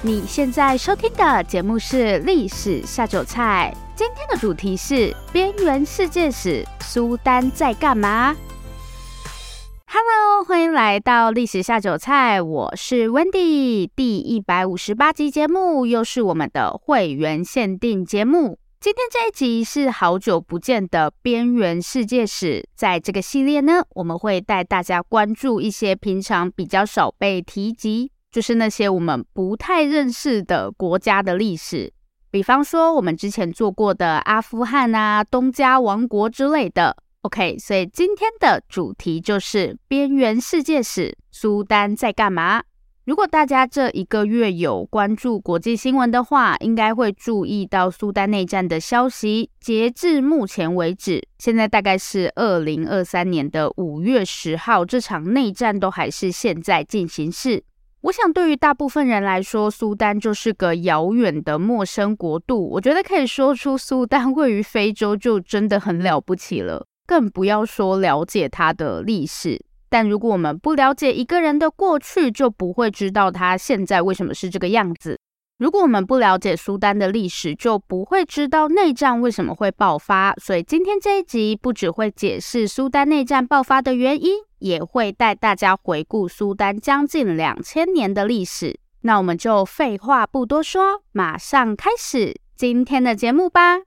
你现在收听的节目是《历史下酒菜》，今天的主题是边缘世界史，苏丹在干嘛？Hello，欢迎来到《历史下酒菜》，我是 Wendy。第一百五十八集节目又是我们的会员限定节目。今天这一集是好久不见的边缘世界史，在这个系列呢，我们会带大家关注一些平常比较少被提及。就是那些我们不太认识的国家的历史，比方说我们之前做过的阿富汗啊、东加王国之类的。OK，所以今天的主题就是边缘世界史，苏丹在干嘛？如果大家这一个月有关注国际新闻的话，应该会注意到苏丹内战的消息。截至目前为止，现在大概是二零二三年的五月十号，这场内战都还是现在进行式。我想，对于大部分人来说，苏丹就是个遥远的陌生国度。我觉得可以说出苏丹位于非洲，就真的很了不起了，更不要说了解它的历史。但如果我们不了解一个人的过去，就不会知道他现在为什么是这个样子。如果我们不了解苏丹的历史，就不会知道内战为什么会爆发。所以今天这一集不只会解释苏丹内战爆发的原因，也会带大家回顾苏丹将近两千年的历史。那我们就废话不多说，马上开始今天的节目吧。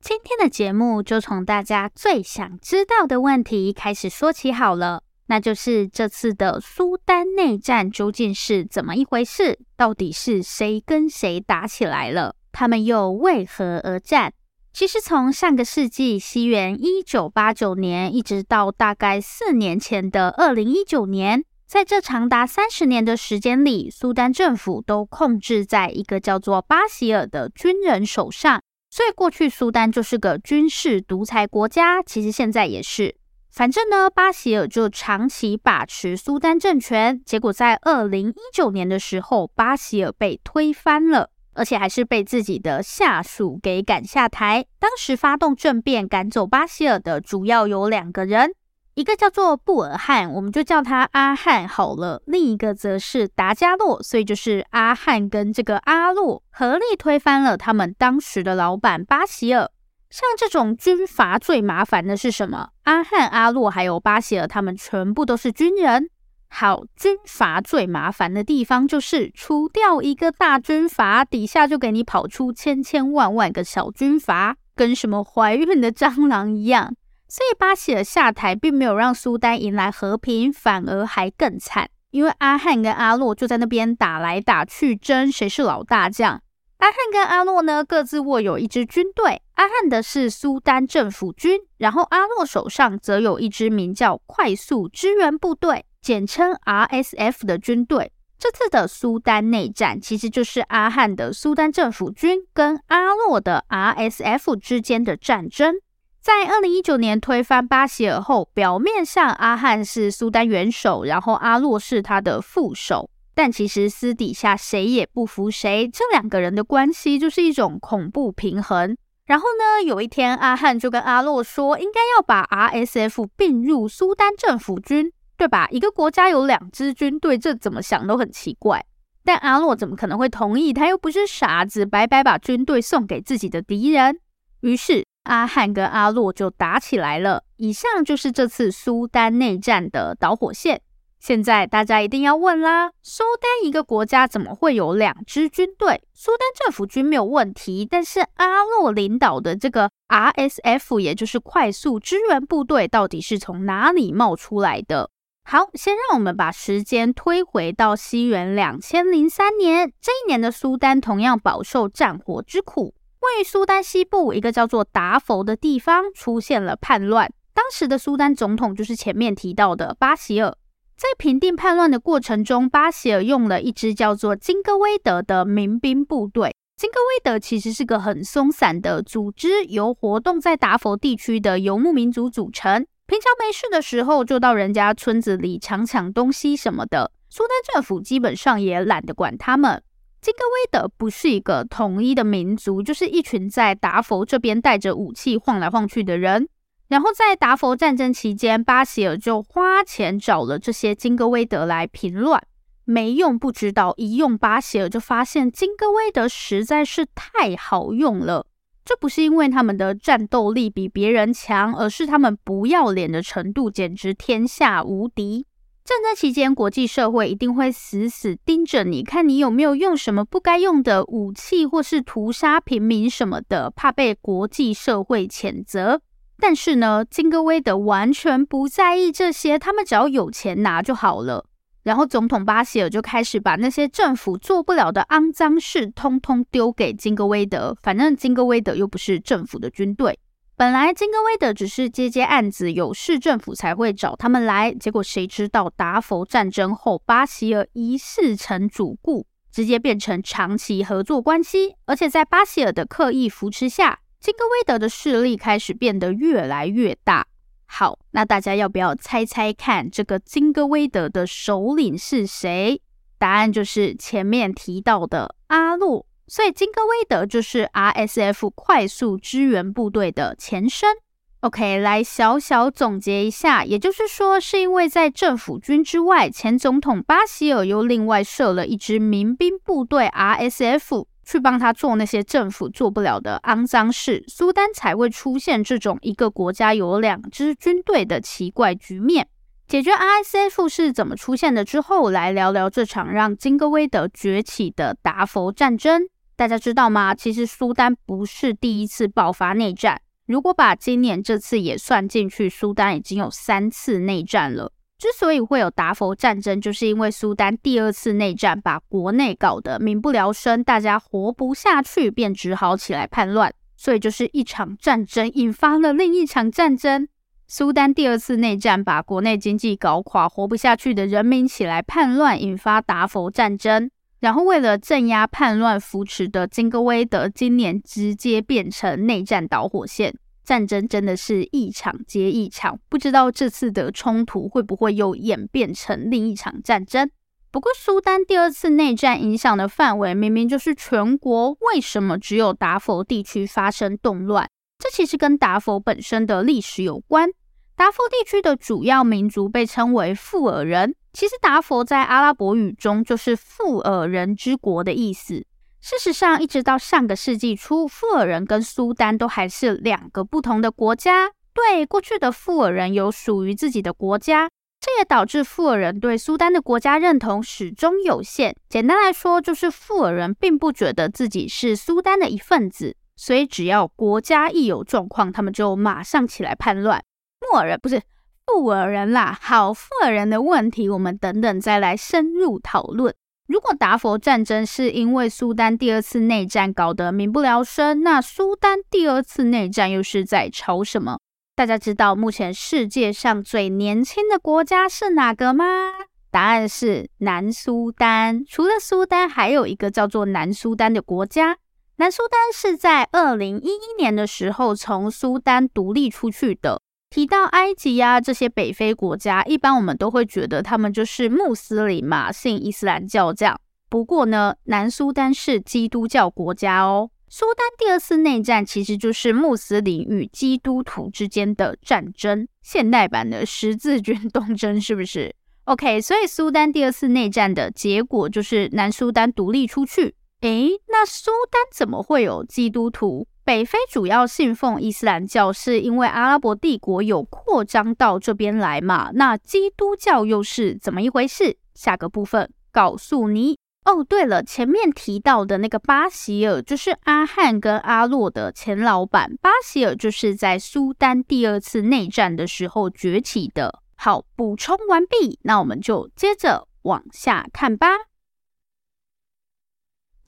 今天的节目就从大家最想知道的问题开始说起好了。那就是这次的苏丹内战究竟是怎么一回事？到底是谁跟谁打起来了？他们又为何而战？其实从上个世纪西元一九八九年，一直到大概四年前的二零一九年，在这长达三十年的时间里，苏丹政府都控制在一个叫做巴希尔的军人手上。所以过去苏丹就是个军事独裁国家，其实现在也是。反正呢，巴希尔就长期把持苏丹政权，结果在二零一九年的时候，巴希尔被推翻了，而且还是被自己的下属给赶下台。当时发动政变赶走巴希尔的主要有两个人，一个叫做布尔汉，我们就叫他阿汉好了；另一个则是达加洛，所以就是阿汉跟这个阿洛合力推翻了他们当时的老板巴希尔。像这种军阀最麻烦的是什么？阿汉、阿洛还有巴希尔，他们全部都是军人。好，军阀最麻烦的地方就是除掉一个大军阀，底下就给你跑出千千万万个小军阀，跟什么怀孕的蟑螂一样。所以巴希尔下台，并没有让苏丹迎来和平，反而还更惨，因为阿汉跟阿洛就在那边打来打去，争谁是老大将。阿汉跟阿洛呢，各自握有一支军队。阿汉的是苏丹政府军，然后阿洛手上则有一支名叫快速支援部队，简称 RSF 的军队。这次的苏丹内战，其实就是阿汉的苏丹政府军跟阿洛的 RSF 之间的战争。在二零一九年推翻巴希尔后，表面上阿汉是苏丹元首，然后阿洛是他的副手。但其实私底下谁也不服谁，这两个人的关系就是一种恐怖平衡。然后呢，有一天阿汉就跟阿洛说，应该要把 RSF 并入苏丹政府军，对吧？一个国家有两支军队，这怎么想都很奇怪。但阿洛怎么可能会同意？他又不是傻子，白白把军队送给自己的敌人。于是阿汉跟阿洛就打起来了。以上就是这次苏丹内战的导火线。现在大家一定要问啦，苏丹一个国家怎么会有两支军队？苏丹政府军没有问题，但是阿洛领导的这个 RSF，也就是快速支援部队，到底是从哪里冒出来的？好，先让我们把时间推回到西元两千零三年，这一年的苏丹同样饱受战火之苦。位于苏丹西部一个叫做达佛的地方，出现了叛乱。当时的苏丹总统就是前面提到的巴希尔。在平定叛乱的过程中，巴希尔用了一支叫做金戈威德的民兵部队。金戈威德其实是个很松散的组织，由活动在达佛地区的游牧民族组成。平常没事的时候，就到人家村子里抢抢东西什么的。苏丹政府基本上也懒得管他们。金戈威德不是一个统一的民族，就是一群在达佛这边带着武器晃来晃去的人。然后在达佛战争期间，巴希尔就花钱找了这些金戈威德来平乱。没用不知道，一用巴希尔就发现金戈威德实在是太好用了。这不是因为他们的战斗力比别人强，而是他们不要脸的程度简直天下无敌。战争期间，国际社会一定会死死盯着你，看你有没有用什么不该用的武器，或是屠杀平民什么的，怕被国际社会谴责。但是呢，金戈威德完全不在意这些，他们只要有钱拿就好了。然后总统巴希尔就开始把那些政府做不了的肮脏事，通通丢给金戈威德。反正金戈威德又不是政府的军队。本来金戈威德只是接接案子，有事政府才会找他们来。结果谁知道达佛战争后，巴希尔一试成主顾，直接变成长期合作关系。而且在巴希尔的刻意扶持下，金戈威德的势力开始变得越来越大。好，那大家要不要猜猜看，这个金戈威德的首领是谁？答案就是前面提到的阿洛。所以金戈威德就是 RSF 快速支援部队的前身。OK，来小小总结一下，也就是说，是因为在政府军之外，前总统巴希尔又另外设了一支民兵部队 RSF，去帮他做那些政府做不了的肮脏事，苏丹才会出现这种一个国家有两支军队的奇怪局面。解决 RSF 是怎么出现的之后，来聊聊这场让金戈威德崛起的达佛战争。大家知道吗？其实苏丹不是第一次爆发内战。如果把今年这次也算进去，苏丹已经有三次内战了。之所以会有达佛战争，就是因为苏丹第二次内战把国内搞得民不聊生，大家活不下去，便只好起来叛乱。所以就是一场战争引发了另一场战争。苏丹第二次内战把国内经济搞垮，活不下去的人民起来叛乱，引发达佛战争。然后，为了镇压叛乱，扶持的金戈威德今年直接变成内战导火线，战争真的是一场接一场。不知道这次的冲突会不会又演变成另一场战争？不过，苏丹第二次内战影响的范围明明就是全国，为什么只有达佛地区发生动乱？这其实跟达佛本身的历史有关。达佛地区的主要民族被称为富尔人。其实达佛在阿拉伯语中就是富尔人之国的意思。事实上，一直到上个世纪初，富尔人跟苏丹都还是两个不同的国家。对，过去的富尔人有属于自己的国家，这也导致富尔人对苏丹的国家认同始终有限。简单来说，就是富尔人并不觉得自己是苏丹的一份子，所以只要国家一有状况，他们就马上起来叛乱。穆尔人不是。富尔人啦，好，富尔人的问题，我们等等再来深入讨论。如果达佛战争是因为苏丹第二次内战搞得民不聊生，那苏丹第二次内战又是在吵什么？大家知道目前世界上最年轻的国家是哪个吗？答案是南苏丹。除了苏丹，还有一个叫做南苏丹的国家。南苏丹是在二零一一年的时候从苏丹独立出去的。提到埃及呀、啊，这些北非国家，一般我们都会觉得他们就是穆斯林嘛，信伊斯兰教这样。不过呢，南苏丹是基督教国家哦。苏丹第二次内战其实就是穆斯林与基督徒之间的战争，现代版的十字军东征是不是？OK，所以苏丹第二次内战的结果就是南苏丹独立出去。诶，那苏丹怎么会有基督徒？北非主要信奉伊斯兰教，是因为阿拉伯帝国有扩张到这边来嘛？那基督教又是怎么一回事？下个部分告诉你。哦，对了，前面提到的那个巴希尔，就是阿汉跟阿洛的前老板。巴希尔就是在苏丹第二次内战的时候崛起的。好，补充完毕，那我们就接着往下看吧。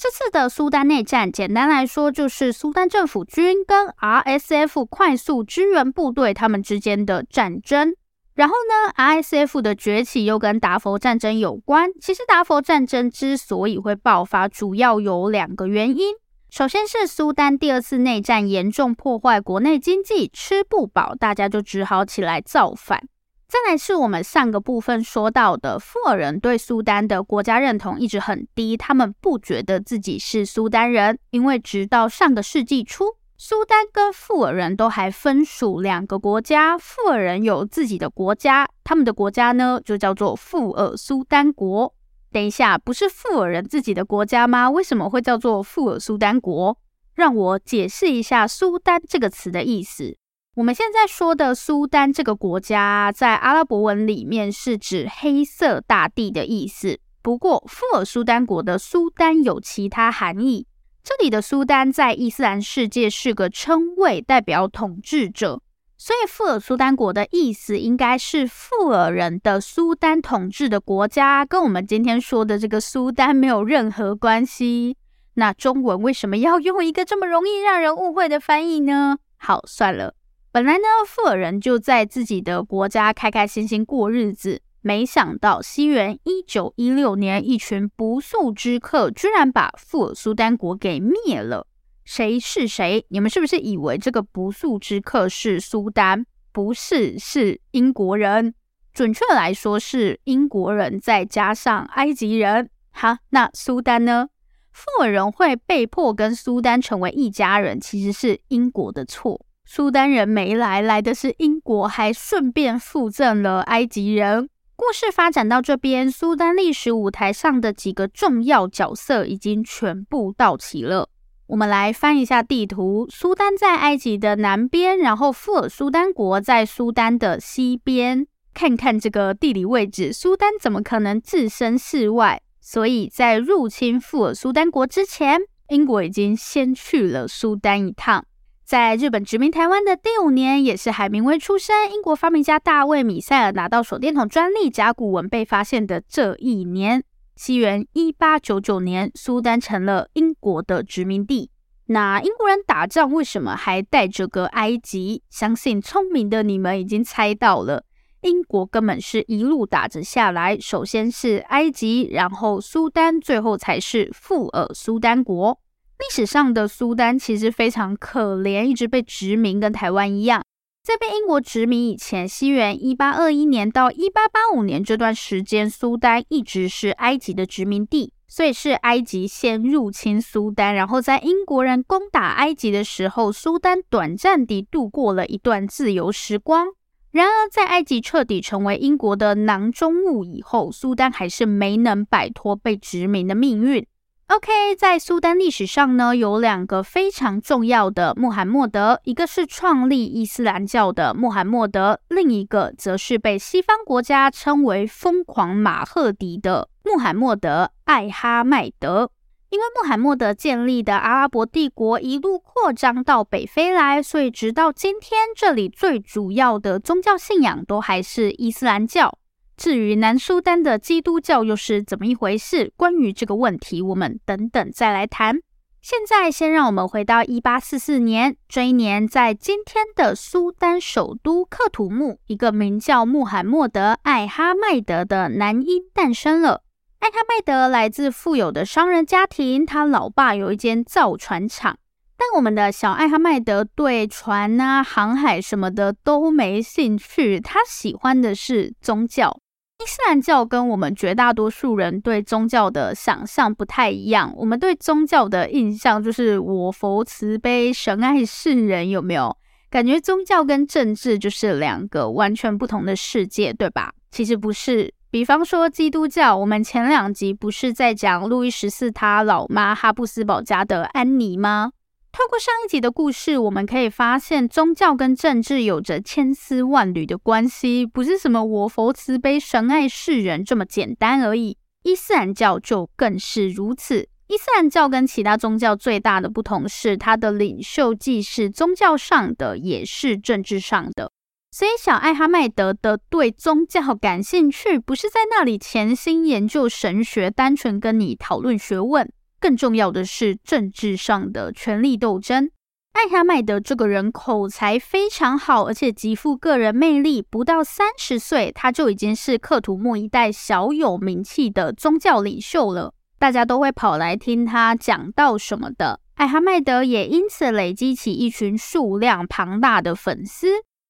这次的苏丹内战，简单来说就是苏丹政府军跟 RSF 快速支援部队他们之间的战争。然后呢，RSF 的崛起又跟达佛战争有关。其实达佛战争之所以会爆发，主要有两个原因。首先是苏丹第二次内战严重破坏国内经济，吃不饱，大家就只好起来造反。再来是我们上个部分说到的，富尔人对苏丹的国家认同一直很低，他们不觉得自己是苏丹人，因为直到上个世纪初，苏丹跟富尔人都还分属两个国家，富尔人有自己的国家，他们的国家呢就叫做富尔苏丹国。等一下，不是富尔人自己的国家吗？为什么会叫做富尔苏丹国？让我解释一下“苏丹”这个词的意思。我们现在说的苏丹这个国家，在阿拉伯文里面是指黑色大地的意思。不过，富尔苏丹国的苏丹有其他含义。这里的苏丹在伊斯兰世界是个称谓，代表统治者。所以，富尔苏丹国的意思应该是富尔人的苏丹统治的国家，跟我们今天说的这个苏丹没有任何关系。那中文为什么要用一个这么容易让人误会的翻译呢？好，算了，本来呢，富尔人就在自己的国家开开心心过日子，没想到西元一九一六年，一群不速之客居然把富尔苏丹国给灭了。谁是谁？你们是不是以为这个不速之客是苏丹？不是，是英国人。准确来说是英国人再加上埃及人。好，那苏丹呢？富尔人会被迫跟苏丹成为一家人，其实是英国的错。苏丹人没来，来的是英国，还顺便附赠了埃及人。故事发展到这边，苏丹历史舞台上的几个重要角色已经全部到齐了。我们来翻一下地图，苏丹在埃及的南边，然后富尔苏丹国在苏丹的西边。看看这个地理位置，苏丹怎么可能置身事外？所以在入侵富尔苏丹国之前，英国已经先去了苏丹一趟。在日本殖民台湾的第五年，也是海明威出生、英国发明家大卫米塞尔拿到手电筒专利、甲骨文被发现的这一年。西元一八九九年，苏丹成了英国的殖民地。那英国人打仗为什么还带着个埃及？相信聪明的你们已经猜到了，英国根本是一路打着下来，首先是埃及，然后苏丹，最后才是富尔苏丹国。历史上的苏丹其实非常可怜，一直被殖民，跟台湾一样。在被英国殖民以前，西元一八二一年到一八八五年这段时间，苏丹一直是埃及的殖民地，所以是埃及先入侵苏丹，然后在英国人攻打埃及的时候，苏丹短暂地度过了一段自由时光。然而，在埃及彻底成为英国的囊中物以后，苏丹还是没能摆脱被殖民的命运。OK，在苏丹历史上呢，有两个非常重要的穆罕默德，一个是创立伊斯兰教的穆罕默德，另一个则是被西方国家称为“疯狂马赫迪”的穆罕默德·艾哈迈德。因为穆罕默德建立的阿拉伯帝国一路扩张到北非来，所以直到今天，这里最主要的宗教信仰都还是伊斯兰教。至于南苏丹的基督教又是怎么一回事？关于这个问题，我们等等再来谈。现在先让我们回到一八四四年，这一年在今天的苏丹首都克土木，一个名叫穆罕默德·艾哈迈德的男婴诞生了。艾哈迈德来自富有的商人家庭，他老爸有一间造船厂，但我们的小艾哈迈德对船啊、航海什么的都没兴趣，他喜欢的是宗教。伊斯兰教跟我们绝大多数人对宗教的想象不太一样。我们对宗教的印象就是我佛慈悲、神爱世人，有没有？感觉宗教跟政治就是两个完全不同的世界，对吧？其实不是。比方说基督教，我们前两集不是在讲路易十四他老妈哈布斯堡家的安妮吗？透过上一集的故事，我们可以发现宗教跟政治有着千丝万缕的关系，不是什么我佛慈悲、神爱世人这么简单而已。伊斯兰教就更是如此。伊斯兰教跟其他宗教最大的不同是，它的领袖既是宗教上的，也是政治上的。所以，小艾哈迈德的对宗教感兴趣，不是在那里潜心研究神学，单纯跟你讨论学问。更重要的是政治上的权力斗争。艾哈迈德这个人口才非常好，而且极富个人魅力。不到三十岁，他就已经是克图木一带小有名气的宗教领袖了，大家都会跑来听他讲道什么的。艾哈迈德也因此累积起一群数量庞大的粉丝。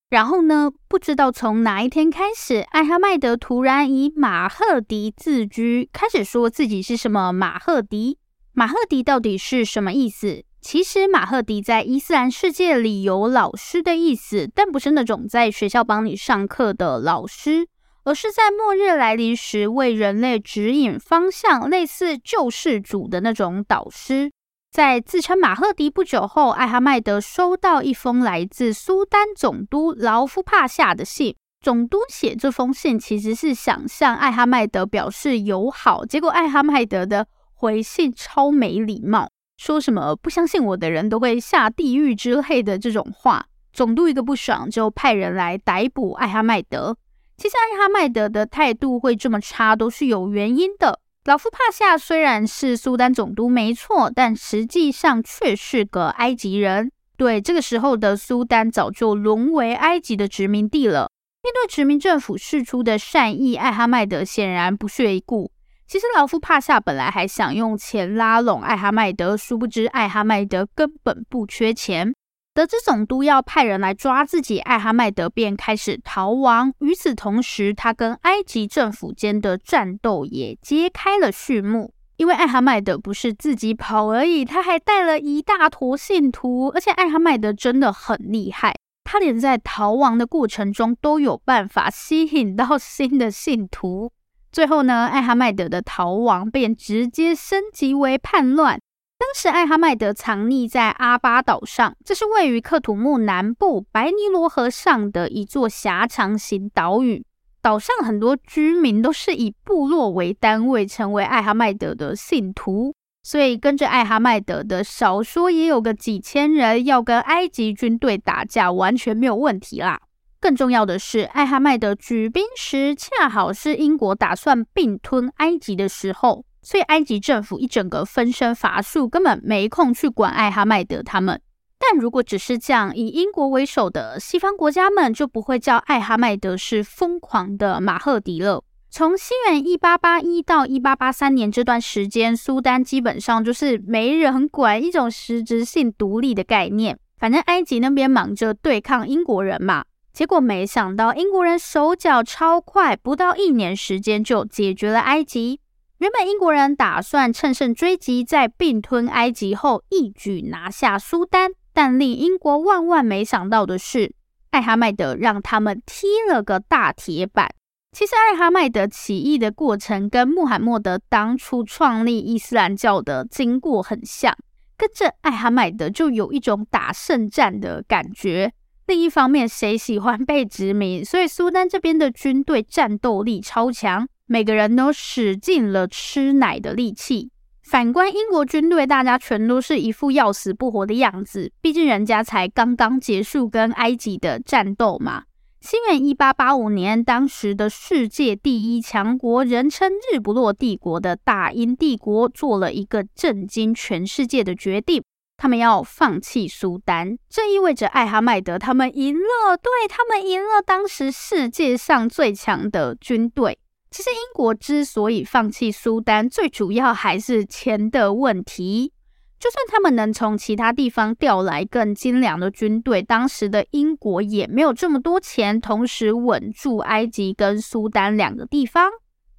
然后呢，不知道从哪一天开始，艾哈迈德突然以马赫迪自居，开始说自己是什么马赫迪。马赫迪到底是什么意思？其实马赫迪在伊斯兰世界里有老师的意思，但不是那种在学校帮你上课的老师，而是在末日来临时为人类指引方向，类似救世主的那种导师。在自称马赫迪不久后，艾哈迈德收到一封来自苏丹总督劳夫帕夏的信。总督写这封信其实是想向艾哈迈德表示友好，结果艾哈迈德的回信超没礼貌，说什么不相信我的人都会下地狱之类的这种话。总督一个不爽，就派人来逮捕艾哈迈德。其实艾哈迈德的态度会这么差，都是有原因的。老夫帕夏虽然是苏丹总督没错，但实际上却是个埃及人。对，这个时候的苏丹早就沦为埃及的殖民地了。面对殖民政府释出的善意，艾哈迈德显然不屑一顾。其实劳夫帕夏本来还想用钱拉拢艾哈迈德，殊不知艾哈迈德根本不缺钱。得知总督要派人来抓自己，艾哈迈德便开始逃亡。与此同时，他跟埃及政府间的战斗也揭开了序幕。因为艾哈迈德不是自己跑而已，他还带了一大坨信徒。而且艾哈迈德真的很厉害，他连在逃亡的过程中都有办法吸引到新的信徒。最后呢，艾哈迈德的逃亡便直接升级为叛乱。当时，艾哈迈德藏匿在阿巴岛上，这是位于克土木南部白尼罗河上的一座狭长型岛屿。岛上很多居民都是以部落为单位，成为艾哈迈德的信徒。所以，跟着艾哈迈德的少说也有个几千人，要跟埃及军队打架，完全没有问题啦。更重要的是，艾哈迈德举兵时，恰好是英国打算并吞埃及的时候。所以埃及政府一整个分身乏术，根本没空去管艾哈迈德他们。但如果只是这样，以英国为首的西方国家们就不会叫艾哈迈德是疯狂的马赫迪了。从西元一八八一到一八八三年这段时间，苏丹基本上就是没人管，一种实质性独立的概念。反正埃及那边忙着对抗英国人嘛，结果没想到英国人手脚超快，不到一年时间就解决了埃及。原本英国人打算乘胜追击，在并吞埃及后一举拿下苏丹，但令英国万万没想到的是，艾哈迈德让他们踢了个大铁板。其实，艾哈迈德起义的过程跟穆罕默德当初创立伊斯兰教的经过很像，跟着艾哈迈德就有一种打胜战的感觉。另一方面，谁喜欢被殖民？所以苏丹这边的军队战斗力超强。每个人都使尽了吃奶的力气。反观英国军队，大家全都是一副要死不活的样子。毕竟人家才刚刚结束跟埃及的战斗嘛。西元一八八五年，当时的世界第一强国，人称日不落帝国的大英帝国，做了一个震惊全世界的决定：他们要放弃苏丹。这意味着艾哈迈德他们赢了，对，他们赢了当时世界上最强的军队。其实英国之所以放弃苏丹，最主要还是钱的问题。就算他们能从其他地方调来更精良的军队，当时的英国也没有这么多钱，同时稳住埃及跟苏丹两个地方。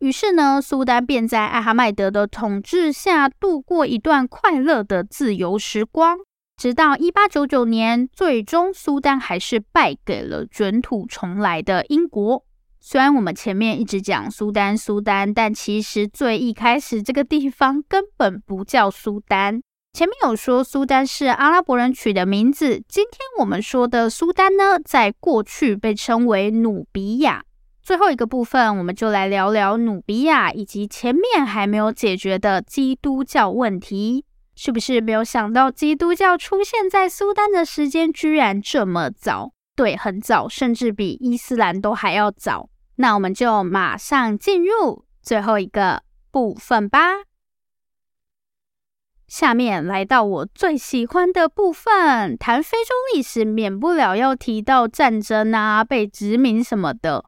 于是呢，苏丹便在艾哈迈德的统治下度过一段快乐的自由时光，直到一八九九年，最终苏丹还是败给了卷土重来的英国。虽然我们前面一直讲苏丹，苏丹，但其实最一开始这个地方根本不叫苏丹。前面有说苏丹是阿拉伯人取的名字，今天我们说的苏丹呢，在过去被称为努比亚。最后一个部分，我们就来聊聊努比亚以及前面还没有解决的基督教问题。是不是没有想到基督教出现在苏丹的时间居然这么早？对，很早，甚至比伊斯兰都还要早。那我们就马上进入最后一个部分吧。下面来到我最喜欢的部分，谈非洲历史，免不了要提到战争啊、被殖民什么的。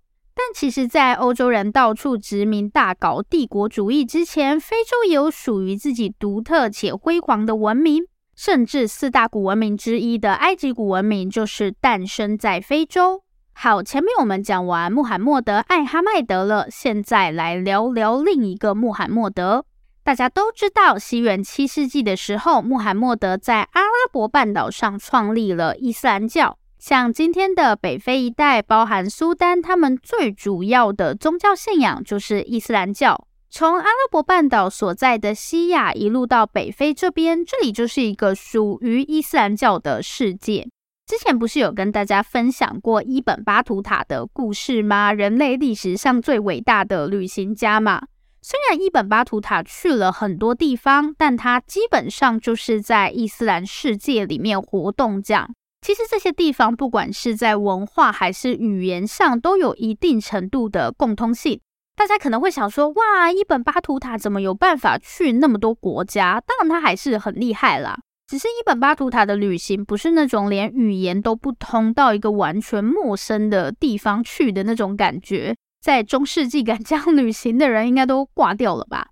其实，在欧洲人到处殖民、大搞帝国主义之前，非洲也有属于自己独特且辉煌的文明。甚至四大古文明之一的埃及古文明，就是诞生在非洲。好，前面我们讲完穆罕默德、艾哈迈德了，现在来聊聊另一个穆罕默德。大家都知道，西元七世纪的时候，穆罕默德在阿拉伯半岛上创立了伊斯兰教。像今天的北非一带，包含苏丹，他们最主要的宗教信仰就是伊斯兰教。从阿拉伯半岛所在的西亚一路到北非这边，这里就是一个属于伊斯兰教的世界。之前不是有跟大家分享过伊本巴图塔的故事吗？人类历史上最伟大的旅行家嘛。虽然伊本巴图塔去了很多地方，但他基本上就是在伊斯兰世界里面活动这样。其实这些地方不管是在文化还是语言上，都有一定程度的共通性。大家可能会想说，哇，伊本巴图塔怎么有办法去那么多国家？当然他还是很厉害啦。只是伊本巴图塔的旅行不是那种连语言都不通到一个完全陌生的地方去的那种感觉。在中世纪敢这样旅行的人应该都挂掉了吧？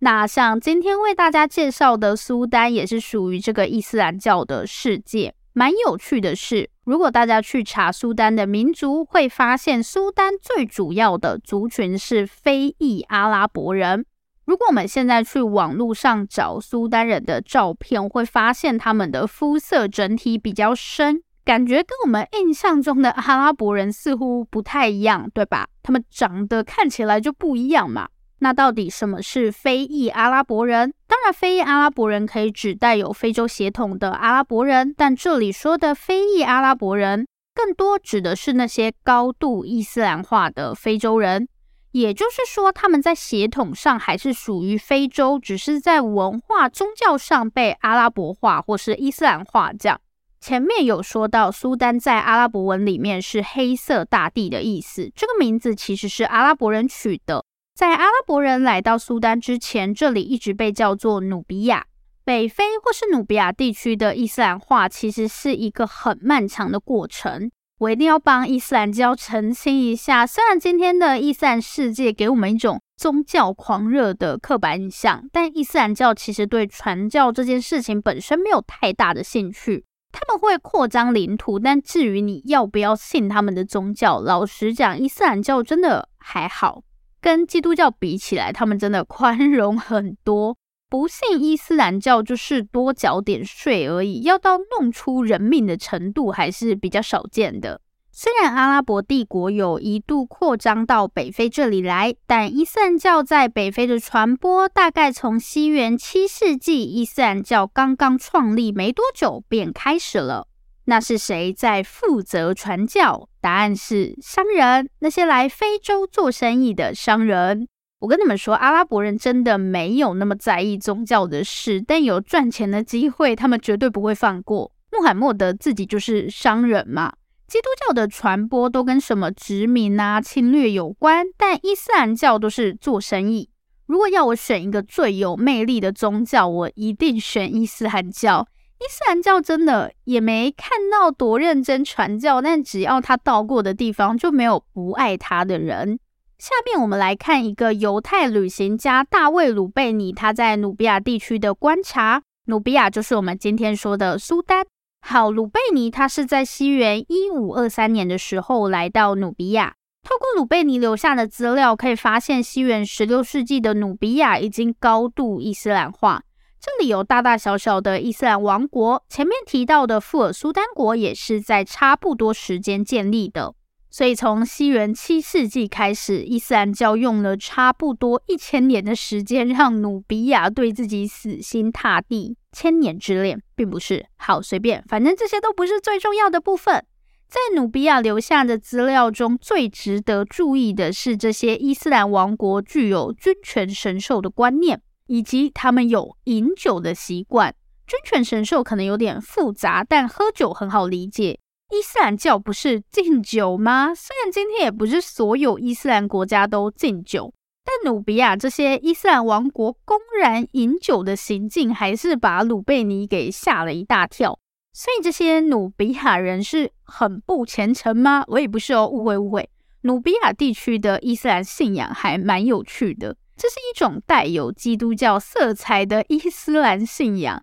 那像今天为大家介绍的苏丹，也是属于这个伊斯兰教的世界。蛮有趣的是，如果大家去查苏丹的民族，会发现苏丹最主要的族群是非裔阿拉伯人。如果我们现在去网络上找苏丹人的照片，会发现他们的肤色整体比较深，感觉跟我们印象中的阿拉伯人似乎不太一样，对吧？他们长得看起来就不一样嘛。那到底什么是非裔阿拉伯人？当然，非裔阿拉伯人可以指带有非洲血统的阿拉伯人，但这里说的非裔阿拉伯人，更多指的是那些高度伊斯兰化的非洲人。也就是说，他们在血统上还是属于非洲，只是在文化宗教上被阿拉伯化或是伊斯兰化。这样，前面有说到，苏丹在阿拉伯文里面是黑色大地的意思，这个名字其实是阿拉伯人取的。在阿拉伯人来到苏丹之前，这里一直被叫做努比亚。北非或是努比亚地区的伊斯兰化，其实是一个很漫长的过程。我一定要帮伊斯兰教澄清一下，虽然今天的伊斯兰世界给我们一种宗教狂热的刻板印象，但伊斯兰教其实对传教这件事情本身没有太大的兴趣。他们会扩张领土，但至于你要不要信他们的宗教，老实讲，伊斯兰教真的还好。跟基督教比起来，他们真的宽容很多。不信伊斯兰教就是多缴点税而已，要到弄出人命的程度还是比较少见的。虽然阿拉伯帝国有一度扩张到北非这里来，但伊斯兰教在北非的传播大概从西元七世纪伊斯兰教刚刚创立没多久便开始了。那是谁在负责传教？答案是商人，那些来非洲做生意的商人。我跟你们说，阿拉伯人真的没有那么在意宗教的事，但有赚钱的机会，他们绝对不会放过。穆罕默德自己就是商人嘛。基督教的传播都跟什么殖民啊、侵略有关，但伊斯兰教都是做生意。如果要我选一个最有魅力的宗教，我一定选伊斯兰教。伊斯兰教真的也没看到多认真传教，但只要他到过的地方，就没有不爱他的人。下面我们来看一个犹太旅行家大卫·鲁贝尼他在努比亚地区的观察。努比亚就是我们今天说的苏丹。好，鲁贝尼他是在西元一五二三年的时候来到努比亚。透过鲁贝尼留下的资料，可以发现西元十六世纪的努比亚已经高度伊斯兰化。这里有大大小小的伊斯兰王国，前面提到的富尔苏丹国也是在差不多时间建立的，所以从西元七世纪开始，伊斯兰教用了差不多一千年的时间，让努比亚对自己死心塌地。千年之恋并不是，好，随便，反正这些都不是最重要的部分。在努比亚留下的资料中，最值得注意的是这些伊斯兰王国具有君权神授的观念。以及他们有饮酒的习惯，君权神授可能有点复杂，但喝酒很好理解。伊斯兰教不是禁酒吗？虽然今天也不是所有伊斯兰国家都禁酒，但努比亚这些伊斯兰王国公然饮酒的行径，还是把鲁贝尼给吓了一大跳。所以这些努比亚人是很不虔诚吗？我也不是哦，误会误会。努比亚地区的伊斯兰信仰还蛮有趣的。这是一种带有基督教色彩的伊斯兰信仰。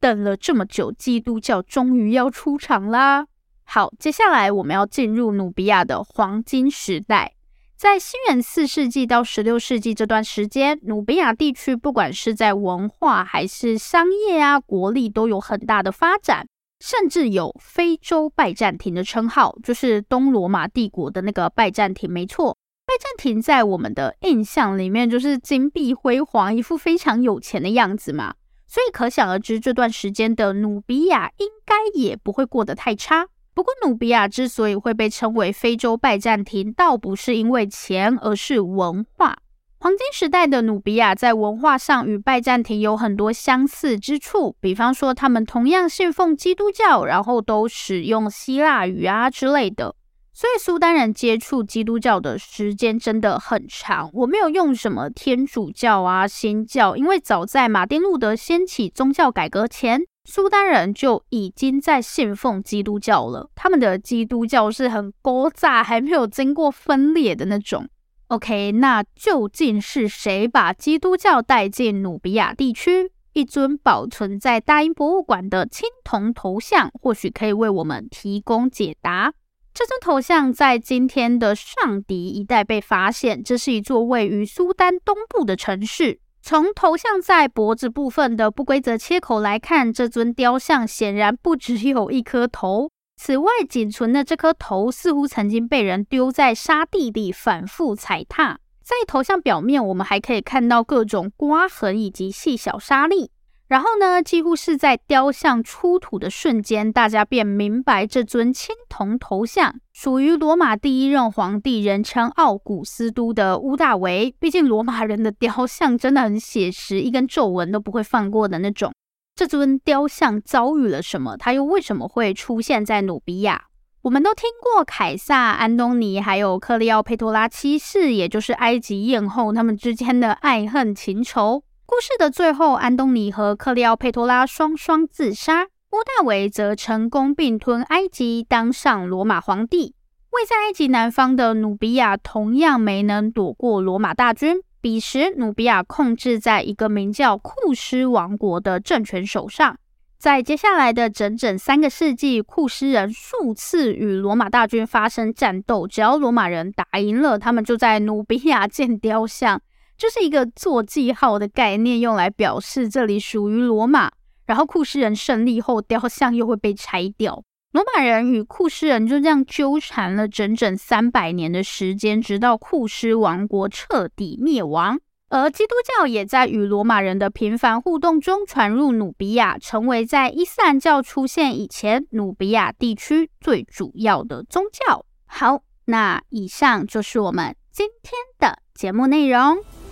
等了这么久，基督教终于要出场啦！好，接下来我们要进入努比亚的黄金时代。在西元四世纪到十六世纪这段时间，努比亚地区不管是在文化还是商业啊、国力都有很大的发展。甚至有非洲拜占庭的称号，就是东罗马帝国的那个拜占庭。没错，拜占庭在我们的印象里面就是金碧辉煌，一副非常有钱的样子嘛。所以可想而知，这段时间的努比亚应该也不会过得太差。不过，努比亚之所以会被称为非洲拜占庭，倒不是因为钱，而是文化。黄金时代的努比亚在文化上与拜占庭有很多相似之处，比方说他们同样信奉基督教，然后都使用希腊语啊之类的。所以苏丹人接触基督教的时间真的很长。我没有用什么天主教啊、新教，因为早在马丁路德掀起宗教改革前，苏丹人就已经在信奉基督教了。他们的基督教是很古早，还没有经过分裂的那种。OK，那究竟是谁把基督教带进努比亚地区？一尊保存在大英博物馆的青铜头像，或许可以为我们提供解答。这尊头像在今天的上迪一带被发现，这是一座位于苏丹东部的城市。从头像在脖子部分的不规则切口来看，这尊雕像显然不只有一颗头。此外，仅存的这颗头似乎曾经被人丢在沙地里反复踩踏。在头像表面，我们还可以看到各种刮痕以及细小沙粒。然后呢，几乎是在雕像出土的瞬间，大家便明白这尊青铜头像属于罗马第一任皇帝，人称奥古斯都的乌大维。毕竟罗马人的雕像真的很写实，一根皱纹都不会放过的那种。这尊雕像遭遇了什么？它又为什么会出现在努比亚？我们都听过凯撒、安东尼还有克利奥佩托拉七世，也就是埃及艳后他们之间的爱恨情仇。故事的最后，安东尼和克利奥佩托拉双双自杀，屋大维则成功并吞埃及，当上罗马皇帝。位在埃及南方的努比亚同样没能躲过罗马大军。彼时，努比亚控制在一个名叫库斯王国的政权手上。在接下来的整整三个世纪，库斯人数次与罗马大军发生战斗。只要罗马人打赢了，他们就在努比亚建雕像，就是一个做记号的概念，用来表示这里属于罗马。然后库斯人胜利后，雕像又会被拆掉。罗马人与库斯人就这样纠缠了整整三百年的时间，直到库斯王国彻底灭亡。而基督教也在与罗马人的频繁互动中传入努比亚，成为在伊斯兰教出现以前努比亚地区最主要的宗教。好，那以上就是我们今天的节目内容。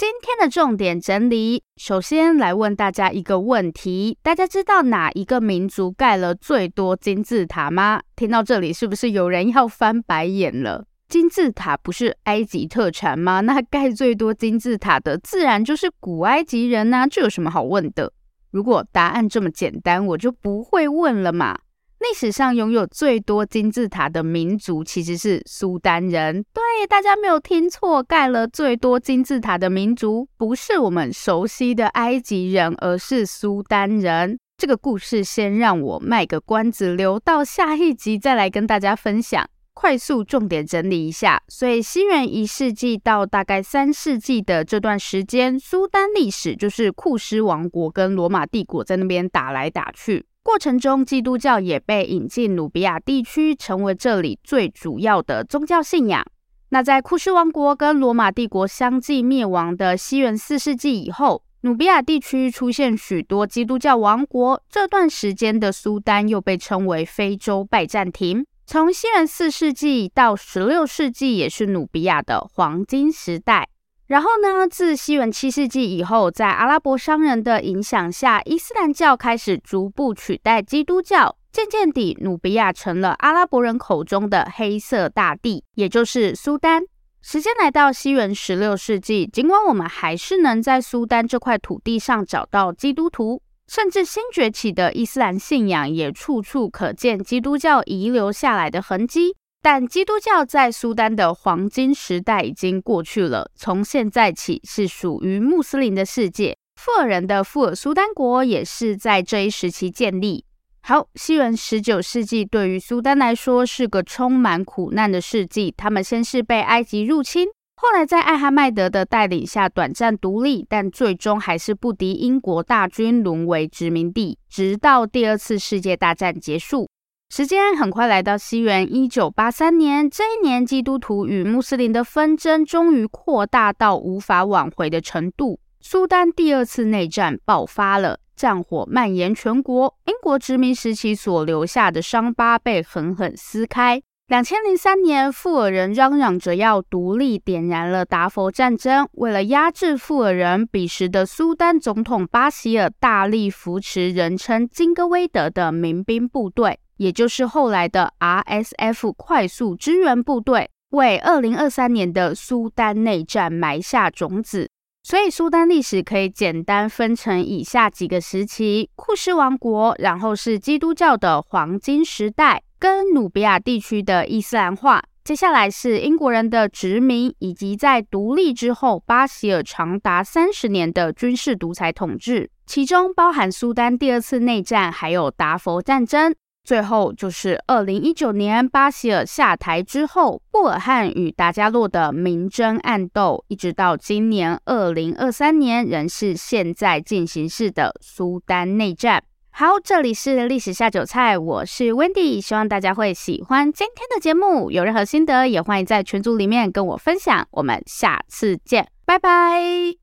今天的重点整理，首先来问大家一个问题：大家知道哪一个民族盖了最多金字塔吗？听到这里，是不是有人要翻白眼了？金字塔不是埃及特产吗？那盖最多金字塔的，自然就是古埃及人呐，这有什么好问的？如果答案这么简单，我就不会问了嘛。历史上拥有最多金字塔的民族其实是苏丹人。对，大家没有听错，盖了最多金字塔的民族不是我们熟悉的埃及人，而是苏丹人。这个故事先让我卖个关子，留到下一集再来跟大家分享。快速重点整理一下，所以西元一世纪到大概三世纪的这段时间，苏丹历史就是库斯王国跟罗马帝国在那边打来打去。过程中，基督教也被引进努比亚地区，成为这里最主要的宗教信仰。那在库斯王国跟罗马帝国相继灭亡的西元四世纪以后，努比亚地区出现许多基督教王国。这段时间的苏丹又被称为非洲拜占庭。从西元四世纪到十六世纪，也是努比亚的黄金时代。然后呢，自西元七世纪以后，在阿拉伯商人的影响下，伊斯兰教开始逐步取代基督教。渐渐地，努比亚成了阿拉伯人口中的黑色大地，也就是苏丹。时间来到西元十六世纪，尽管我们还是能在苏丹这块土地上找到基督徒，甚至新崛起的伊斯兰信仰也处处可见基督教遗留下来的痕迹。但基督教在苏丹的黄金时代已经过去了，从现在起是属于穆斯林的世界。富尔人的富尔苏丹国也是在这一时期建立。好，西元十九世纪对于苏丹来说是个充满苦难的世纪。他们先是被埃及入侵，后来在艾哈迈德的带领下短暂独立，但最终还是不敌英国大军，沦为殖民地，直到第二次世界大战结束。时间很快来到西元一九八三年，这一年基督徒与穆斯林的纷争终于扩大到无法挽回的程度，苏丹第二次内战爆发了。战火蔓延全国，英国殖民时期所留下的伤疤被狠狠撕开。两千零三年，富尔人嚷嚷着要独立，点燃了达佛战争。为了压制富尔人，彼时的苏丹总统巴希尔大力扶持人称金戈威德的民兵部队，也就是后来的 RSF 快速支援部队，为二零二三年的苏丹内战埋下种子。所以，苏丹历史可以简单分成以下几个时期：库什王国，然后是基督教的黄金时代，跟努比亚地区的伊斯兰化。接下来是英国人的殖民，以及在独立之后，巴希尔长达三十年的军事独裁统治，其中包含苏丹第二次内战，还有达佛战争。最后就是二零一九年巴希尔下台之后，布尔汉与达加洛的明争暗斗，一直到今年二零二三年，仍是现在进行式的苏丹内战。好，这里是历史下酒菜，我是 Wendy，希望大家会喜欢今天的节目。有任何心得，也欢迎在群组里面跟我分享。我们下次见，拜拜。